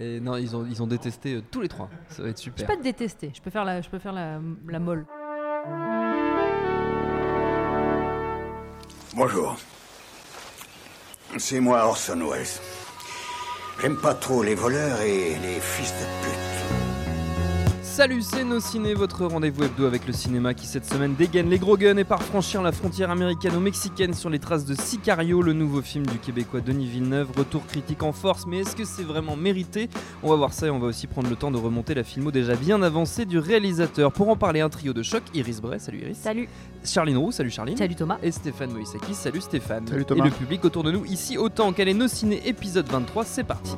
Et non, ils ont, ils ont détesté euh, tous les trois. Ça va être Je super. peux pas te détester, je peux faire la, je peux faire la, la molle. Bonjour. C'est moi Orson Welles. J'aime pas trop les voleurs et les fils de pute. Salut, c'est Nos Ciné, votre rendez-vous hebdo avec le cinéma qui cette semaine dégaine les gros guns et part franchir la frontière américano-mexicaine sur les traces de Sicario, le nouveau film du québécois Denis Villeneuve. Retour critique en force, mais est-ce que c'est vraiment mérité? On va voir ça et on va aussi prendre le temps de remonter la filmo déjà bien avancée du réalisateur. Pour en parler, un trio de choc Iris Bray, salut Iris. Salut. Charline Roux, salut Charline. Salut Thomas. Et Stéphane Moïsaki, salut Stéphane. Salut Thomas. Et le public autour de nous ici, autant qu'elle est Nos Ciné épisode 23, c'est parti.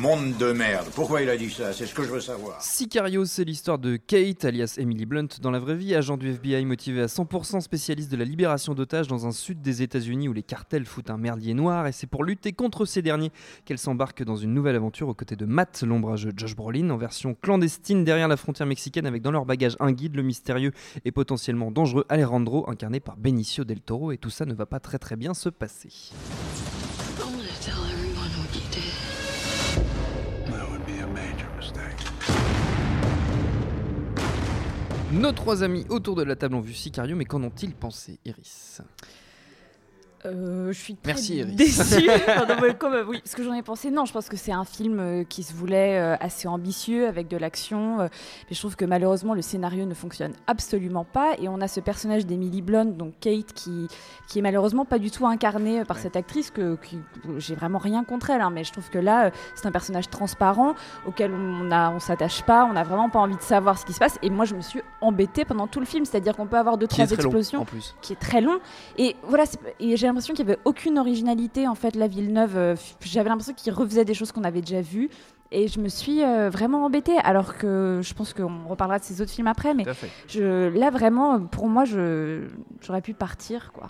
Monde de merde. Pourquoi il a dit ça? C'est ce que je veux savoir. Sicario, c'est l'histoire de Kate, alias Emily Blunt, dans la vraie vie, agent du FBI motivé à 100% spécialiste de la libération d'otages dans un sud des États-Unis où les cartels foutent un merdier noir, et c'est pour lutter contre ces derniers qu'elle s'embarque dans une nouvelle aventure aux côtés de Matt, l'ombrageux Josh Brolin, en version clandestine derrière la frontière mexicaine, avec dans leur bagage un guide, le mystérieux et potentiellement dangereux Alejandro, incarné par Benicio del Toro, et tout ça ne va pas très très bien se passer. Nos trois amis autour de la table ont vu Sicario, mais qu'en ont-ils pensé, Iris? Euh, je suis très Merci, déçue. Pardon, comme, euh, oui, ce que j'en ai pensé, non, je pense que c'est un film euh, qui se voulait assez ambitieux avec de l'action, mais je trouve que malheureusement le scénario ne fonctionne absolument pas et on a ce personnage d'Emily Blunt, donc Kate, qui qui est malheureusement pas du tout incarné euh, par cette actrice que j'ai vraiment rien contre elle, hein, mais je trouve que là c'est un personnage transparent auquel on on s'attache pas, on n'a vraiment pas envie de savoir ce qui se passe et moi je me suis embêtée pendant tout le film, c'est-à-dire qu'on peut avoir deux Qui trois long, explosions en plus. qui est très long. Et voilà, et j'ai l'impression qu'il n'y avait aucune originalité en fait. La Villeneuve, euh, j'avais l'impression qu'il refaisait des choses qu'on avait déjà vues. Et je me suis euh, vraiment embêtée, alors que je pense qu'on reparlera de ces autres films après, mais je, là vraiment, pour moi, je, j'aurais pu partir, quoi.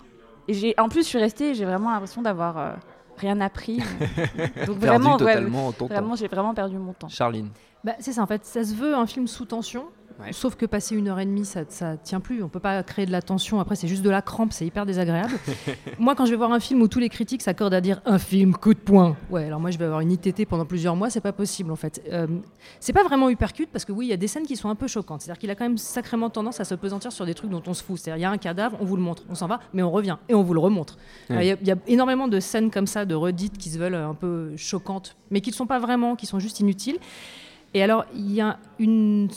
Et j'ai, en plus, je suis restée, et j'ai vraiment l'impression d'avoir euh, rien appris. Donc vraiment, ouais, vraiment, j'ai vraiment perdu mon temps. Charline. Bah, c'est ça, en fait, ça se veut un film sous tension. Ouais. Sauf que passer une heure et demie, ça, ça tient plus. On peut pas créer de la tension. Après, c'est juste de la crampe, c'est hyper désagréable. moi, quand je vais voir un film où tous les critiques s'accordent à dire un film coup de poing, ouais, alors moi, je vais avoir une ITT pendant plusieurs mois, c'est pas possible en fait. Euh, c'est pas vraiment hypercute parce que oui, il y a des scènes qui sont un peu choquantes. C'est-à-dire qu'il a quand même sacrément tendance à se pesantir sur des trucs dont on se fout. C'est-à-dire, il y a un cadavre, on vous le montre, on s'en va, mais on revient et on vous le remontre. Ouais. Il y y, a énormément de scènes comme ça, de redites qui se veulent un peu choquantes, mais qui ne sont pas vraiment, qui sont juste inutiles. Et alors, il y a une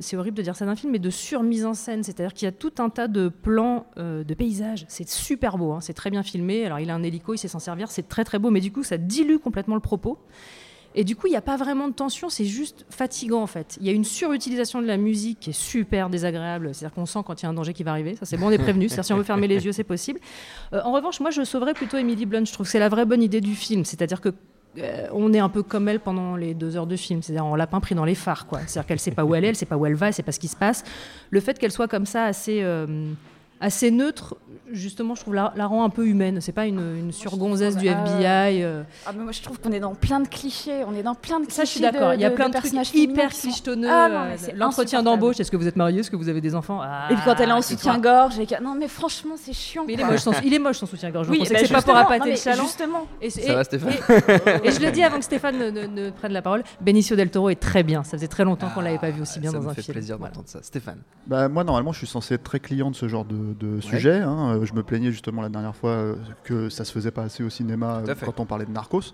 c'est horrible de dire ça d'un film, mais de surmise en scène. C'est-à-dire qu'il y a tout un tas de plans euh, de paysages. C'est super beau, hein, c'est très bien filmé. Alors, il a un hélico, il sait s'en servir, c'est très très beau, mais du coup, ça dilue complètement le propos. Et du coup, il n'y a pas vraiment de tension, c'est juste fatigant en fait. Il y a une surutilisation de la musique qui est super désagréable. C'est-à-dire qu'on sent quand il y a un danger qui va arriver. Ça, c'est bon, on est prévenu. C'est-à-dire si on veut fermer les yeux, c'est possible. Euh, en revanche, moi, je sauverais plutôt Emily Blunt. Je trouve que c'est la vraie bonne idée du film. C'est-à-dire que euh, on est un peu comme elle pendant les deux heures de film, c'est-à-dire en lapin pris dans les phares, quoi. C'est-à-dire qu'elle sait pas où elle est, elle sait pas où elle va, elle sait pas ce qui se passe. Le fait qu'elle soit comme ça, assez, euh, assez neutre, justement, je trouve la, la rend un peu humaine. C'est pas une, une surgonzesse du FBI. euh. Ah, mais moi, je trouve qu'on est dans plein de clichés. On est dans plein de clichés. Ça, je suis d'accord. Il y a de- plein de de, trucs personnages hyper clichetonneux. Ah, non, euh, L'entretien d'embauche, est-ce que vous êtes marié, est-ce que vous avez des enfants Ah, Et puis quand elle est en soutien-gorge, et non mais franchement c'est chiant. Mais il est moche son, il est moche son soutien-gorge. Oui, bah, c'est pas pour appâter le chaland. Justement. Et, Ça va, Stéphane et- et je le dis avant que Stéphane ne, ne- ne prenne la parole, Benicio del Toro est très bien. Ça faisait très longtemps qu'on l'avait pas vu aussi bien Ah, ça dans me un fait film. plaisir Voilà. d'entendre ça. Stéphane. Bah, moi, normalement, je suis censé être très client de ce genre de, de sujet. hein. Euh, Je me plaignais justement la dernière fois euh, que ça se faisait pas assez au cinéma quand on parlait de Narcos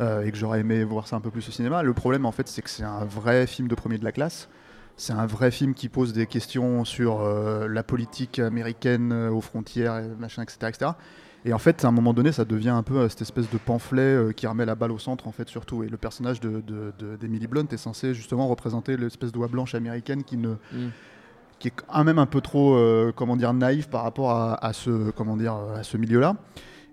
euh, et que j'aurais aimé voir ça un peu plus au cinéma. Le problème, en fait, c'est que c'est un vrai film de premier de la classe. C'est un vrai film qui pose des questions sur euh, la politique américaine euh, aux frontières, machin, etc., etc. Et en fait, à un moment donné, ça devient un peu euh, cette espèce de pamphlet qui remet la balle au centre, en fait, surtout. Et le personnage de- de- de- d'Emily Blunt est censé justement représenter l'espèce d'oie blanche américaine qui ne, Mm. Qui est quand même un peu trop, euh, comment dire, naïf par rapport à, ce, comment dire, à ce milieu-là.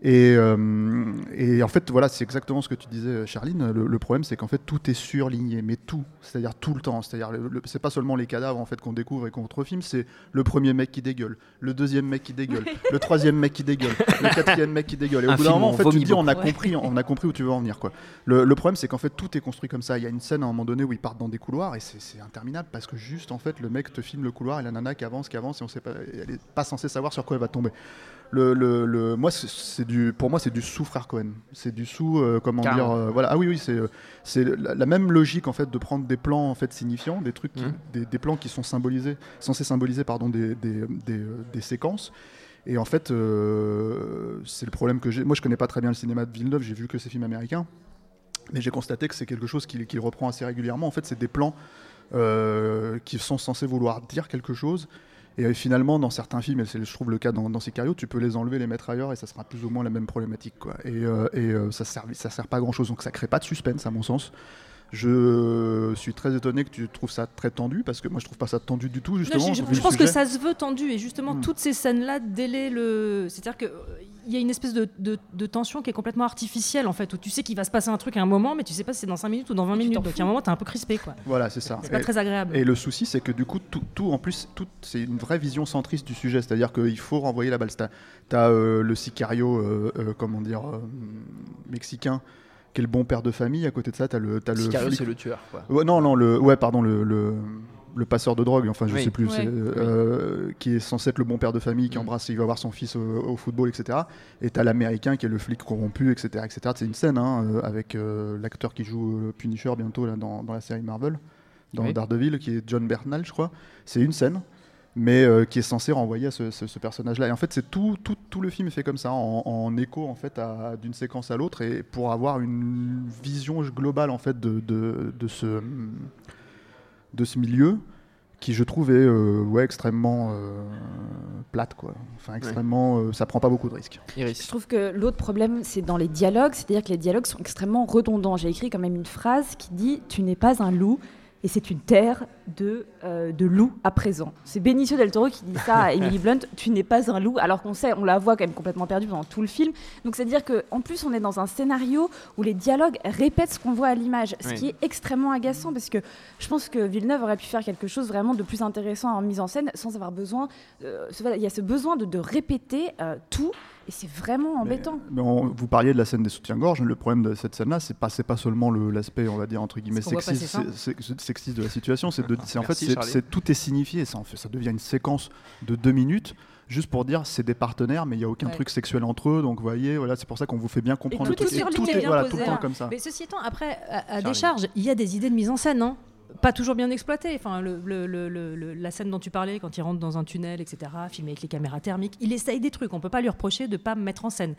Et, euh, et en fait, voilà, c'est exactement ce que tu disais, Charline. Le, le problème, c'est qu'en fait, tout est surligné, mais tout, c'est-à-dire tout le temps. C'est-à-dire, c'est pas seulement les cadavres en fait qu'on découvre et qu'on refilme, c'est le premier mec qui dégueule, le deuxième mec qui dégueule, le troisième mec qui dégueule, le quatrième mec qui dégueule. Et au bout d'un moment, en fait, tu te dis, on a compris, on a compris où tu veux en venir, quoi. Le, le problème, c'est qu'en fait, tout est construit comme ça. Il y a une scène à un moment donné où ils partent dans des couloirs et c'est c'est interminable parce que juste, en fait, le mec te filme le couloir et la nana qui avance, qui avance et on sait pas, elle est pas censée savoir sur quoi elle va tomber. Le, le, le- moi, c'est- c'est du, pour moi, c'est du sous frère Cohen. C'est du sous, euh, comment dire, euh, voilà. Ah oui, oui, c'est, euh, c'est la, la même logique en fait de prendre des plans en fait signifiants, des trucs, qui- Mhm. des, des plans qui sont symbolisés, censés symboliser pardon des, des, des, des séquences. Et en fait, euh, c'est le problème que j'ai. Moi, je connais pas très bien le cinéma de Villeneuve. J'ai vu que ces films américains. Mais j'ai constaté que c'est quelque chose qu'il reprend assez régulièrement. En fait, c'est des plans qui sont censés vouloir dire quelque chose. Et euh, finalement, dans certains films, et c'est je trouve le cas dans, dans Sicario, tu peux les enlever, les mettre ailleurs, et ça sera plus ou moins la même problématique. Quoi. Et, euh, et euh, ça ça sert pas à grand chose. Donc ça crée pas de suspense, à mon sens. Je suis très étonné que tu trouves ça très tendu, parce que moi je trouve pas ça tendu du tout, Non, justement. je, pense que ça se veut tendu et justement Hmm. toutes ces scènes-là délai le. C'est-à-dire que il y a une espèce de, de- de tension qui est complètement artificielle en fait, où tu sais qu'il va se passer un truc à un moment, mais tu sais pas si c'est dans 5 minutes ou dans 20 Et tu minutes. Donc à un moment t'es un peu crispé quoi. Voilà, c'est ça. C'est pas très agréable. Et le souci, c'est que du coup, tout, tout- en plus, tout, c'est une vraie vision centriste du sujet. C'est-à-dire qu'il faut renvoyer la balle. Tu as le sicario, euh, euh, comment dire, euh, mexicain, qui est le bon père de famille. À côté de ça, tu as le, t'as le Sicario, flic- c'est le tueur. Quoi. Ouais, non, non, le, ouais, pardon, le, le, le passeur de drogue, enfin, je Oui. sais plus, Ouais. euh, qui est censé être le bon père de famille, qui Mm. embrasse, il va voir son fils au, au football, etc. Et t'as l'américain qui est le flic corrompu, etc. etc. C'est une scène hein, euh, avec euh, l'acteur qui joue Punisher bientôt là, dans, dans la série Marvel, dans Oui. Daredevil, qui est John Bernal, je crois. C'est une scène. Mais euh, qui est censé renvoyer à ce, ce- ce personnage-là. Et en fait, c'est tout, tout, tout le film est fait comme ça, en, en écho en fait d'une séquence à l'autre, et pour avoir une vision globale en fait de, de, de ce de ce milieu qui je trouve est euh, ouais, extrêmement euh, plate quoi. Enfin extrêmement euh, ça prend pas beaucoup de risques. Je trouve que l'autre problème, c'est dans les dialogues, c'est-à-dire que les dialogues sont extrêmement redondants. J'ai écrit quand même une phrase qui dit Tu n'es pas un loup, et c'est une terre de, euh, de loups à présent. C'est Benicio del Toro qui dit ça à Emily Blunt Tu n'es pas un loup, alors qu'on sait, on la voit quand même complètement perdue pendant tout le film. Donc c'est-à-dire qu'en plus, on est dans un scénario où les dialogues répètent ce qu'on voit à l'image, ce Oui. qui est extrêmement agaçant parce que je pense que Villeneuve aurait pu faire quelque chose vraiment de plus intéressant en mise en scène sans avoir besoin. euh, voilà, il y a ce besoin de, de répéter euh, tout. Et c'est vraiment embêtant. Mais on- vous parliez de la scène des soutiens-gorge. Le problème de cette scène-là, c'est pas c'est pas seulement le- l'aspect on va dire entre guillemets sexiste, sexiste de la situation. C'est de- c'est en fait Merci, c'est tout est signifié. Ça en fait ça devient une séquence de deux minutes. Juste pour dire, c'est des partenaires, mais il n'y a aucun Ouais. truc sexuel entre eux. Donc, vous voyez, voilà, c'est pour ça qu'on vous fait bien comprendre tout le truc. est surligné, tout est bien voilà, posé. tout le temps comme ça. Mais ceci étant, après, à, à décharge, il y a des idées de mise en scène, hein. pas toujours bien exploitées. Enfin, le, le- le- le- le- la scène dont tu parlais, quand il rentre dans un tunnel, etc., filmé avec les caméras thermiques, il essaye des trucs. On peut pas lui reprocher de pas mettre en scène.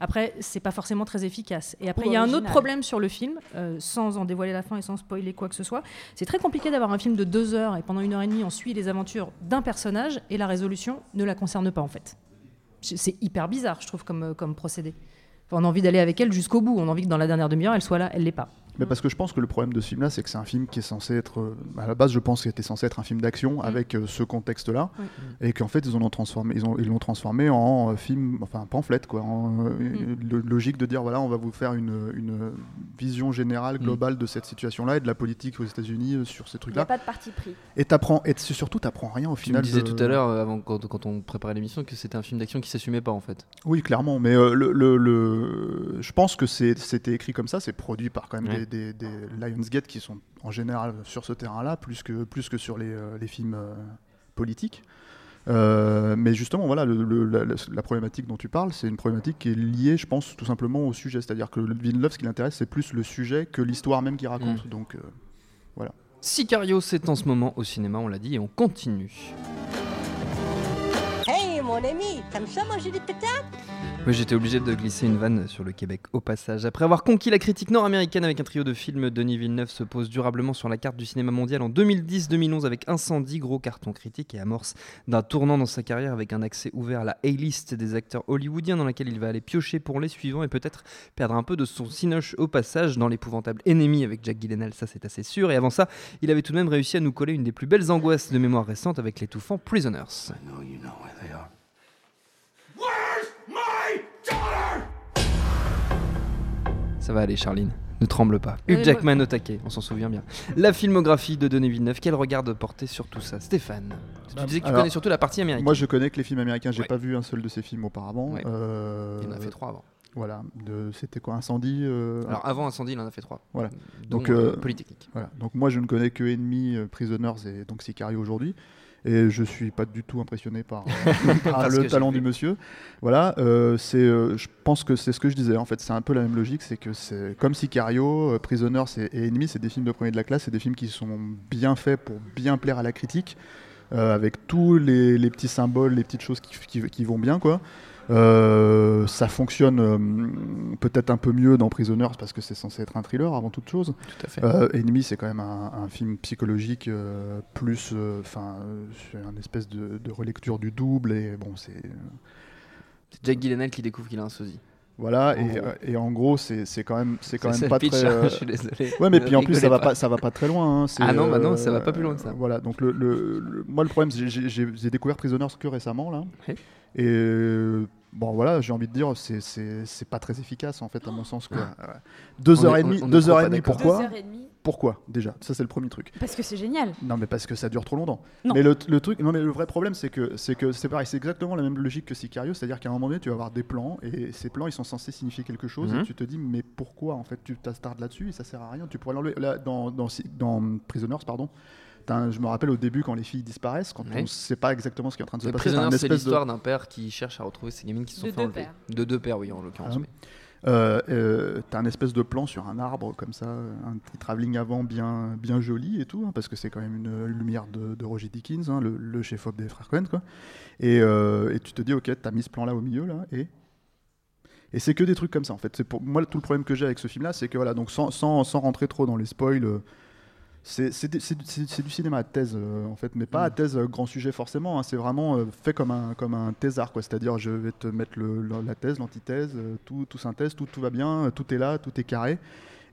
Après, c'est pas forcément très efficace. Et après, il y a un autre problème sur le film, euh, sans en dévoiler la fin et sans spoiler quoi que ce soit. C'est très compliqué d'avoir un film de deux heures et pendant une heure et demie, on suit les aventures d'un personnage et la résolution ne la concerne pas en fait. C'est hyper bizarre, je trouve, comme, euh, comme procédé. Enfin, on a envie d'aller avec elle jusqu'au bout. On a envie que dans la dernière demi-heure, elle soit là, elle l'est pas. Mais parce que je pense que le problème de ce film-là, c'est que c'est un film qui est censé être, euh, à la base, je pense qu'il était censé être un film d'action avec euh, ce contexte-là, et qu'en fait, ils en ont transformé, ils ont, ils l'ont transformé en euh, film, enfin pamphlet, quoi, en euh, logique de dire voilà, on va vous faire une, une vision générale, globale de cette situation-là et de la politique aux États-Unis euh, sur ces Il n'y a trucs-là. pas de parti pris. Et t'apprends, et surtout, t'apprends rien au Tu me final. disais de- tout à l'heure, avant, quand, quand on préparait l'émission, que c'était un film d'action qui s'assumait pas en fait. Oui, clairement. Mais euh, le, le- le- je pense que c'est- c'était écrit comme ça. C'est produit par quand même Ouais. des, des- des Lionsgate qui sont en général sur ce terrain-là, plus que, plus que sur les, euh, les films euh, politiques. Euh, mais justement, voilà, le- le- la, problématique dont tu parles, c'est une problématique qui est liée, je pense, tout simplement au sujet. C'est-à-dire que le Villeneuve, ce qui l'intéresse, c'est plus le sujet que l'histoire même qu'il raconte. Mm. Donc, euh, Sicario, c'est en ce moment au cinéma, on l'a dit, et on continue. Mon ami, t'aimes ça manger des pétards Oui, j'étais obligé de glisser une vanne sur le Québec au passage. Après avoir conquis la critique nord-américaine avec un trio de films, Denis Villeneuve se pose durablement sur la carte du cinéma mondial en 2010-2011 avec Incendie, gros carton critique et amorce d'un tournant dans sa carrière avec un accès ouvert à la A-list des acteurs hollywoodiens dans laquelle il va aller piocher pour les suivants et peut-être perdre un peu de son cinoche au passage dans l'épouvantable Ennemi avec Jack Gyllenhaal, ça c'est assez sûr. Et avant ça, il avait tout de même réussi à nous coller une des plus belles angoisses de mémoire récente avec l'étouffant Prisoners. No, you know where they are. Ça va aller, Charline. Ne tremble pas. Hugh Jackman au taquet, on s'en souvient bien. La filmographie de Denis Villeneuve, quel regard de porter sur tout ça Stéphane, tu Bah, disais que tu alors, connais surtout la partie américaine. Moi, je connais que les films américains. J'ai Ouais. pas vu un seul de ces films auparavant. Ouais. Euh, Il en a fait trois avant. Voilà. De- C'était quoi Incendie euh, Alors avant Incendie, il en a fait trois. Voilà. Donc, euh, euh, Polytechnique. Voilà. Donc moi, je ne connais que Enemy, euh, Prisoners et donc Sicario aujourd'hui. Et je suis pas du tout impressionné par, le talent du monsieur. Voilà, euh, c'est, euh, je pense que c'est ce que je disais. En fait, c'est un peu la même logique. C'est que c'est comme Sicario, euh, Prisoners et, Enemy, c'est des films de premier de la classe. C'est des films qui sont bien faits pour bien plaire à la critique, avec tous les, les petits symboles, les petites choses qui, qui- qui vont bien, quoi. Euh, ça fonctionne euh, peut-être un peu mieux dans Prisoners parce que c'est censé être un thriller avant toute chose. Tout à fait. Euh, Enemy, c'est quand même un, un film psychologique euh, plus, enfin, euh, c'est une espèce de, de relecture du double et bon, c'est C'est Jack Gyllenhaal qui découvre qu'il a un sosie. voilà En et, euh, en gros, c'est c'est quand même, c'est quand C'est même pas pitch, très. hein, euh, je suis désolé. Ouais, mais puis en plus, ça va pas. ça va pas très loin. hein, c'est, Ah non, bah non, ça va pas plus loin que ça. Voilà, donc le, le- le- moi le problème, c'est que j'ai- j'ai j'ai découvert Prisoners que récemment là, Ouais. et euh, bon voilà, j'ai envie de dire, c'est- c'est c'est pas très efficace en fait à mon sens quoi. Ouais. Deux heures est- on- demie, on ne deux heures et demie, pourquoi Deux heures et demie. Pourquoi déjà? Ça c'est le premier truc. Parce que c'est génial. Non, mais parce que ça dure trop longtemps. Non. Mais le, le truc, non, mais le vrai problème, c'est que c'est que c'est pareil, c'est exactement la même logique que Sicario, c'est-à-dire qu'à un moment donné, tu vas avoir des plans et ces plans, ils sont censés signifier quelque chose Mhm. et tu te dis, mais pourquoi en fait tu t'astardes là-dessus et ça sert à rien. Tu pourrais l'enlever là dans dans, dans Prisoners, pardon. Un- je me rappelle au début quand les filles disparaissent, quand Ouais. on ne sait pas exactement ce qui est en train de se passer. c'est l'histoire d'un père qui cherche à retrouver ses gamines qui se sont De fait enlever. pères. De deux pères, oui, en l'occurrence. Ah. Euh, euh, t'as un espèce de plan sur un arbre comme ça, un petit travelling avant bien, bien joli et tout, hein, parce que c'est quand même une lumière de, de Roger Dickens, hein, le, le chef-op des frères Cohen, quoi. Et, euh, et tu te dis, ok, t'as mis ce plan-là au milieu, là, et et c'est que des trucs comme ça, en fait. C'est pour moi tout le problème que j'ai avec ce film-là, c'est que voilà, donc sans, sans, sans rentrer trop dans les spoils. C'est du cinéma à thèse euh, en fait, mais pas à thèse euh, grand sujet forcément. hein. c'est vraiment euh, fait comme un comme un thésard quoi. C'est-à-dire je vais te mettre le- le- la thèse, l'antithèse, tout, tout synthèse, tout, tout va bien, tout est là, tout est carré.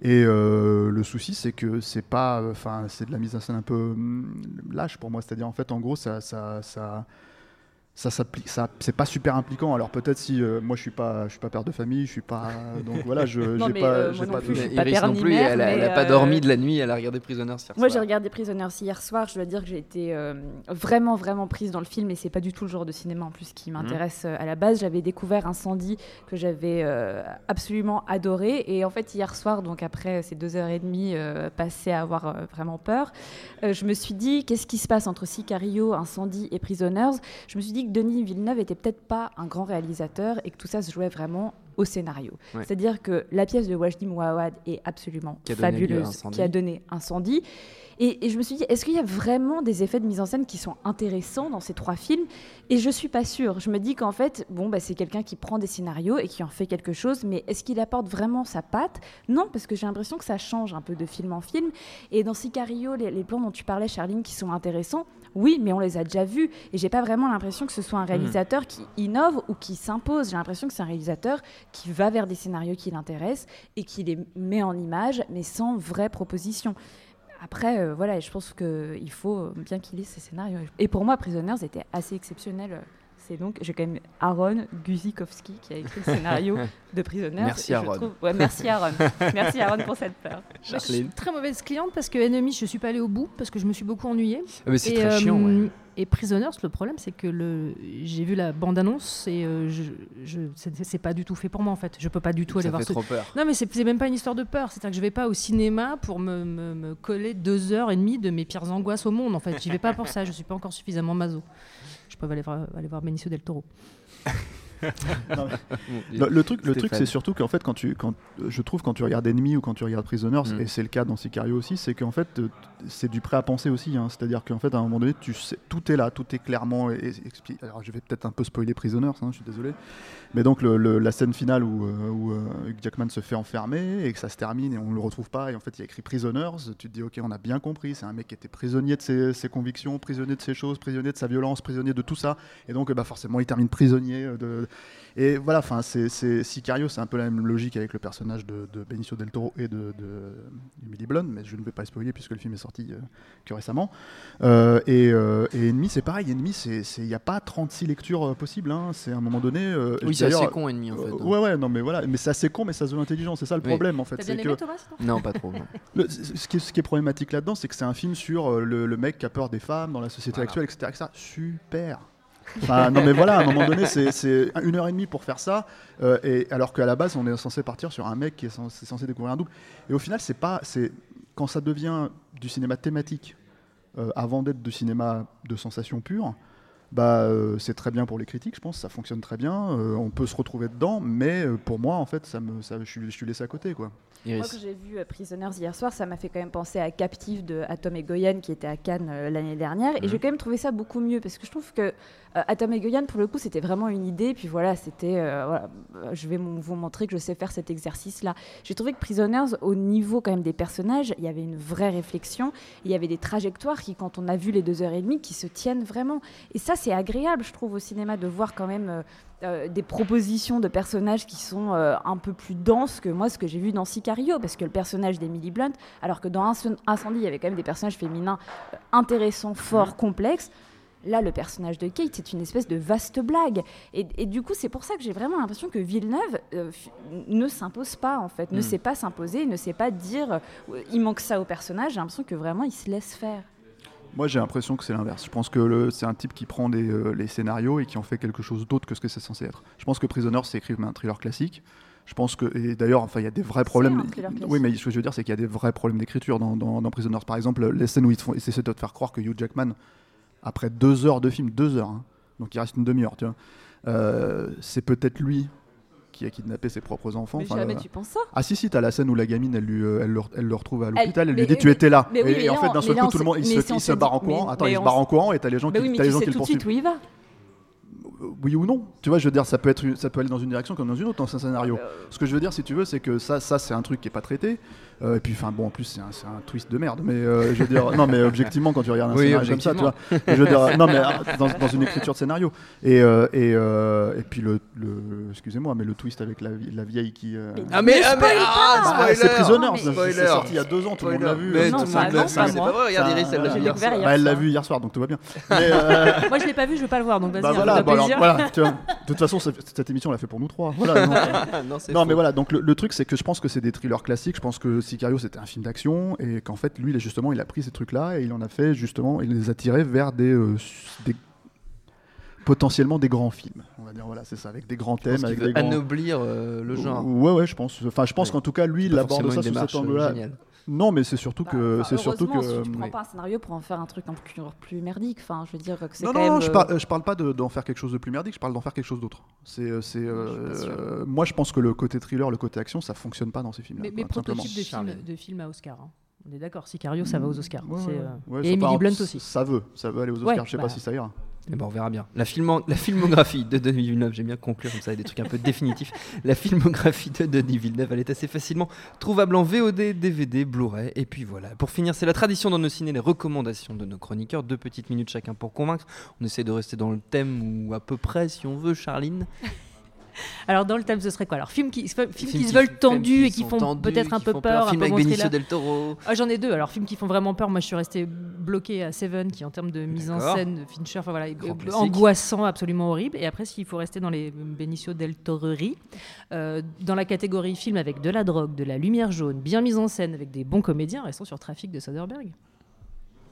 Et euh, le souci c'est que c'est pas, enfin c'est de la mise en scène un peu hum, lâche pour moi. C'est-à-dire en fait en gros ça ça ça ça s'applique ça c'est pas super impliquant alors peut-être si euh, moi je suis pas je suis pas père de famille je suis pas donc voilà je j'ai pas euh, j'ai pas non plus, mère, elle, a, elle a mais, pas euh, dormi de la nuit, elle a regardé Prisoners hier Moi, j'ai soir. regardé Prisoners hier soir. Je dois dire que j'ai été euh, vraiment, vraiment prise dans le film. Et c'est pas du tout le genre de cinéma en plus qui m'intéresse euh, à la base. J'avais découvert Incendie que j'avais euh, absolument adoré. Et en fait, hier soir, donc après ces deux heures et demie euh, passées à avoir euh, vraiment peur, euh, je me suis dit qu'est-ce qui se passe entre Sicario, Incendie et Prisoners? Je me suis dit que Denis Villeneuve était peut-être pas un grand réalisateur et que tout ça se jouait vraiment au scénario. Ouais. C'est-à-dire que la pièce de Wajdi Mouawad est absolument Qui fabuleuse, qui a donné incendie. Et, et je me suis dit, est-ce qu'il y a vraiment des effets de mise en scène qui sont intéressants dans ces trois films? Et je suis pas sûre. Je me dis qu'en fait, bon, bah, c'est quelqu'un qui prend des scénarios et qui en fait quelque chose, mais est-ce qu'il apporte vraiment sa patte? Non, parce que j'ai l'impression que ça change un peu de film en film. Et dans Sicario, les, les plans dont tu parlais, Charline, qui sont intéressants, oui, mais on les a déjà vus. Et j'ai pas vraiment l'impression que ce soit un réalisateur qui innove ou qui s'impose. J'ai l'impression que c'est un réalisateur qui va vers des scénarios qui l'intéressent et qui les met en image, mais sans vraie proposition. Après, euh, voilà, je pense qu'il faut bien qu'il ait ces scénarios. Et pour moi, Prisoners était assez exceptionnel. C'est donc, j'ai quand même Aaron Guzikowski qui a écrit le scénario de Prisoners. Merci, Aaron. trouve- ouais, merci Aaron. merci Aaron pour cette peur. Moi, je suis très mauvaise cliente parce que Enemy, je suis pas allée au bout parce que je me suis beaucoup ennuyée. Ah, mais c'est très euh, chiant. ouais. Et Prisoners, le problème, c'est que le... j'ai vu la bande-annonce et euh, je, je... c'est pas du tout fait pour moi en fait. Je peux pas du tout aller Ça voir fait ce. trop peur. Non, mais c'est c'est même pas une histoire de peur. C'est-à-dire que je vais pas au cinéma pour me, me- me coller deux heures et demie de mes pires angoisses au monde. En fait, j'y vais pas pour ça. Je suis pas encore suffisamment maso. Je peux aller voir, aller voir Benicio del Toro. Non, Le, le truc, le truc, c'est surtout qu'en fait, quand tu, quand, je trouve, quand tu regardes Enemy ou quand tu regardes Prisoners, Mm. et c'est le cas dans Sicario aussi, c'est qu'en fait, euh, c'est du prêt à penser aussi. hein. C'est-à-dire qu'en fait, à un moment donné, tu sais, tout est là, tout est clairement et- et- expli- Alors, je vais peut-être un peu spoiler Prisoners, hein, je suis désolé. Mais donc, le- le- la scène finale où, euh, où euh, Hugh Jackman se fait enfermer et que ça se termine et on le retrouve pas, et en fait, il y a écrit Prisoners, tu te dis, ok, on a bien compris, c'est un mec qui était prisonnier de ses, ses convictions, prisonnier de ses choses, prisonnier de sa violence, prisonnier de tout ça. Et donc, bah, forcément, il termine prisonnier de, Et voilà, enfin, c'est Sicario, c'est un peu la même logique avec le personnage de, de Benicio del Toro et de, de Emily Blunt, mais je ne vais pas spoiler puisque le film est sorti euh, que récemment. Euh, et, euh, et Ennemi, c'est pareil. Ennemi, il n'y a pas 36 lectures euh, possibles. hein. C'est à un moment donné. euh, Oui, c'est assez con, Ennemi, en fait. euh, ouais, ouais, non, mais voilà, mais c'est assez con, mais ça se veut intelligent. C'est ça le Oui. problème, en fait. Bien que- aimé Thomas sinon Non, pas trop. non. le- ce, qui est, ce qui est problématique là-dedans, c'est que c'est un film sur le, le mec qui a peur des femmes dans la société Voilà. actuelle, etc., etc. Super. Non mais voilà, à un moment donné, c'est- une heure et demie pour faire ça, euh, et alors qu'à la base, on est censé partir sur un mec qui est censé, censé découvrir un double. Et au final, c'est pas, c'est quand ça devient du cinéma thématique euh, avant d'être du cinéma de sensation pure. Bah, euh, c'est très bien pour les critiques, je pense, ça fonctionne très bien. euh, on peut se retrouver dedans, mais euh, pour moi, en fait, ça me, ça, je, suis, je suis laissé à côté, quoi. Moi, quand j'ai vu euh, Prisoners hier soir, ça m'a fait quand même penser à Captive de Atom et Goyan qui était à Cannes euh, l'année dernière. Mhm. Et j'ai quand même trouvé ça beaucoup mieux parce que je trouve que Atom et Goyan, pour le coup, c'était vraiment une idée. Puis voilà, c'était. euh, voilà, je vais vous montrer que je sais faire cet exercice-là. J'ai trouvé que Prisoners, au niveau quand même des personnages, il y avait une vraie réflexion. Il y avait des trajectoires qui, quand on a vu les deux heures et demie, qui se tiennent vraiment. Et ça, c'est agréable, je trouve, au cinéma de voir quand même. euh, euh, des propositions de personnages qui sont euh, un peu plus denses que moi ce que j'ai vu dans Sicario parce que le personnage d'Emily Blunt alors que dans Inc- Incendie il y avait quand même des personnages féminins euh, intéressants forts complexes Là, le personnage de Kate, c'est une espèce de vaste blague. Et, et du coup, c'est pour ça que j'ai vraiment l'impression que Villeneuve euh, ne s'impose pas, en fait. Ne Mm. sait pas s'imposer, ne sait pas dire euh, il manque ça au personnage. J'ai l'impression que vraiment, il se laisse faire. Moi, j'ai l'impression que c'est l'inverse. Je pense que c'est un type qui prend des, euh, les scénarios et qui en fait quelque chose d'autre que ce que c'est censé être. Je pense que Prisoner, c'est écrit comme un thriller classique. Je pense que, et d'ailleurs, enfin, il y a des vrais problèmes. Oui, mais ce que je veux dire, c'est qu'il y a des vrais problèmes d'écriture dans, dans, dans Prisoners. Par exemple, les scènes où ils, te font, ils essaient de te faire croire que Hugh Jackman, après deux heures de film, deux heures, hein, donc il reste une demi-heure, tu vois, euh, c'est peut-être lui qui a kidnappé ses propres enfants. Mais Enfin, jamais tu penses ça. Ah si si, t'as la scène où la gamine, elle, lui, euh, elle, le, elle le retrouve à l'hôpital, elle, lui mais- dit tu étais là. mais oui, et, en fait, d'un seul coup, tout le on monde, il se, il se barre en courant. Attends, il se barre en courant et t'as les gens qui, le poursuivent. où il va. Oui ou non Tu vois, je veux dire, ça peut, être, ça peut aller dans une direction comme dans une autre dans un scénario. Ce que je veux dire, si tu veux, c'est que ça, ça c'est un truc qui est pas traité. Euh, et puis, enfin, bon, en plus, c'est un, twist de merde. Mais euh, je veux dire, non, mais objectivement, quand tu regardes un Oui, scénario comme ça, tu vois, je veux dire, non, mais euh, dans, dans une écriture de scénario. Et, euh, et, euh, et puis, le, le- excusez-moi, mais le twist avec la, vie- la vieille qui. euh, Ah mais, ah, mais ah, bah, c'est mais- c'est sorti il y a deux ans, tout le monde l'a vu. Mais Non, tout le ça, monde non, l'a pas vu, c'est pas vrai, regarde Ça, Iris, elle l'a je vu l'ai hier découvert soir. hier Bah, elle l'a vu hier soir, donc tout va bien. Moi, je l'ai pas vu, je vais pas le voir, donc vas-y, bah un voilà, de bon, alors, plaisir. voilà, tu vois. De toute façon, cette émission, on l'a fait pour nous trois. Non, mais voilà, donc le, le truc, c'est que je pense que c'est des thrillers classiques. Je pense que Sicario, c'était un film d'action et qu'en fait, lui, il justement, il a pris ces trucs-là et il en a fait justement, il les a tirés vers des, euh, des- potentiellement des grands films. On va dire, voilà, c'est ça, avec des grands thèmes, avec des grands. anoblir euh, le genre. Ouais, ouais, je pense. Enfin, je pense Ouais. qu'en tout cas, lui, il aborde ça sous cet euh, angle-là. Non, mais c'est surtout Bah, que, enfin, c'est surtout que. heureusement, si tu euh, prends pas un scénario pour en faire un truc encore plus merdique. Enfin, je veux dire que c'est Non, quand non, même. je, euh, par- je parle pas de- d'en faire quelque chose de plus merdique, je parle d'en faire quelque chose d'autre. C'est, euh, c'est, euh, moi, je pense que le côté thriller, le côté action, ça fonctionne pas dans ces films-là. Mais, mais prototype de film, de film à Oscar. hein? On est d'accord, Sicario, ça va aux Oscars. Ouais, C'est, ouais, euh, ouais, et Emily Blunt aussi. Ça veut, ça veut aller aux Ouais, Oscars. je sais bah. pas si ça ira. Eh ben, on verra bien. La, filmo- la filmographie de Denis Villeneuve, j'aime bien conclure comme ça, avec des trucs un peu définitifs. La filmographie de Denis Villeneuve, elle est assez facilement trouvable en VOD, DVD, Blu-ray. Et puis voilà. Pour finir, c'est la tradition dans nos ciné, les recommandations de nos chroniqueurs. Deux petites minutes chacun pour convaincre. On essaie de rester dans le thème ou à peu près, si on veut, Charline. Alors, dans le thème, ce serait quoi? Alors, films qui, films qui se veulent tendus et qui font peut-être un peu peur, un Film avec Benicio del Toro. Ah, J'en ai deux. Alors, films qui font vraiment peur. Moi, je suis resté bloqué à Seven, qui en termes de mise en scène de Fincher, enfin voilà, classique. angoissant, absolument horrible. Et après, s'il faut rester dans les Benicio del Toroerie, euh, dans la catégorie film avec de la drogue, de la lumière jaune, bien mise en scène, avec des bons comédiens, restons sur Trafic de Soderbergh.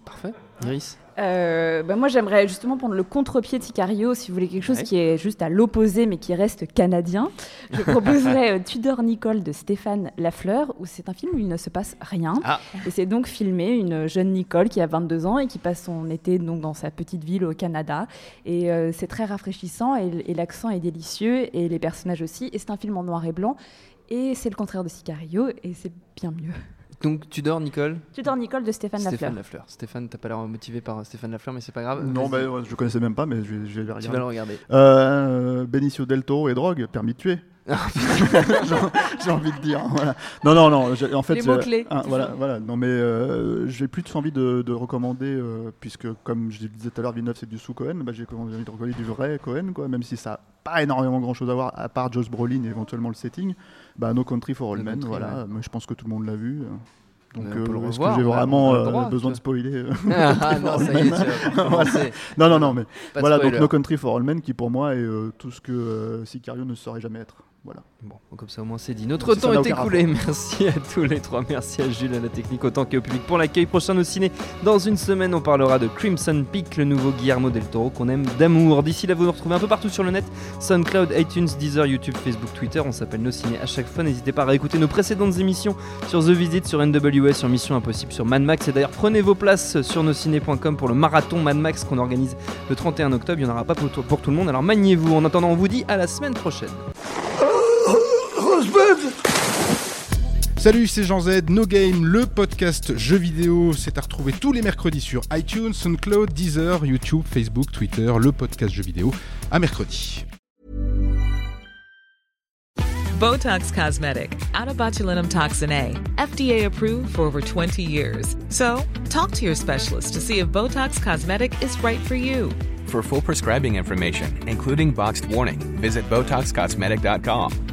Parfait. Iris. Euh, bah, moi, j'aimerais justement prendre le contre-pied de Sicario, si vous voulez quelque chose Ouais. qui est juste à l'opposé, mais qui reste canadien. Je proposerais euh, Tudor Nicole de Stéphane Lafleur, où c'est un film où il ne se passe rien. Ah. Et c'est donc filmé une jeune Nicole qui a 22 ans et qui passe son été donc dans sa petite ville au Canada. Et euh, c'est très rafraîchissant et, et l'accent est délicieux et les personnages aussi. Et c'est un film en noir et blanc. Et c'est le contraire de Sicario et c'est bien mieux. Donc, Tudor, Nicole Tudor Nicole de Stéphane, Stéphane Lafleur. Lafleur. Stéphane, t'as pas l'air motivé par Stéphane Lafleur, mais c'est pas grave. Non, mais ouais, je connaissais même pas, mais je vais, je vais le Tu vas le regarder. regarder. Euh, Benicio del Toro et drogue, permis de tuer. j'ai envie de dire. Voilà. Non, non, non. j'ai- En fait, Les j'ai- mots-clés. ah, voilà, voilà. Non, mais euh, j'ai plus envie de, de recommander, euh, puisque comme je disais tout à l'heure, Villeneuve c'est du sous Cohen. Bah, j'ai envie de recommander du vrai Cohen, quoi. Même si ça n'a pas énormément grand chose à voir, à part Josh Brolin et éventuellement le setting. Bah, No Country for All No Men, Country, voilà. ouais. Je pense que tout le monde l'a vu. Donc, euh, est-ce que j'ai vraiment euh, droit, besoin de spoiler euh, Ah non, ça y est, Voilà. Non, non, non, mais Pas voilà, donc. No Country for All Men, qui pour moi est euh, tout ce que Sicario ne saurait jamais être. Voilà. Bon, comme ça au moins c'est dit. Notre temps est écoulé. Merci à tous les trois. Merci à Jules, à la technique, autant qu'au public pour l'accueil prochain au ciné. Dans une semaine, on parlera de Crimson Peak, le nouveau Guillermo del Toro qu'on aime d'amour. D'ici là, vous nous retrouvez un peu partout sur le net SoundCloud, iTunes, Deezer, YouTube, Facebook, Twitter. On s'appelle Nos Ciné à chaque fois. N'hésitez pas à réécouter nos précédentes émissions sur The Visit, sur NWS, sur Mission Impossible, sur Mad Max. Et d'ailleurs, prenez vos places sur nosciné.com pour le marathon Mad Max qu'on organise le 31 octobre. Il n'y en aura pas pour, tout- pour tout le monde. Alors maniez-vous. En attendant, on vous dit à la semaine prochaine. Salut, c'est Jean Z, No Game, le podcast jeux vidéo. C'est à retrouver tous les mercredis sur iTunes, SoundCloud, Deezer, YouTube, Facebook, Twitter, le podcast jeux vidéo. À mercredi. Botox Cosmetic, out of botulinum toxin A, FDA approved for over 20 years. So, talk to your specialist to see if Botox Cosmetic is right for you. For full prescribing information, including boxed warning, visit BotoxCosmetic.com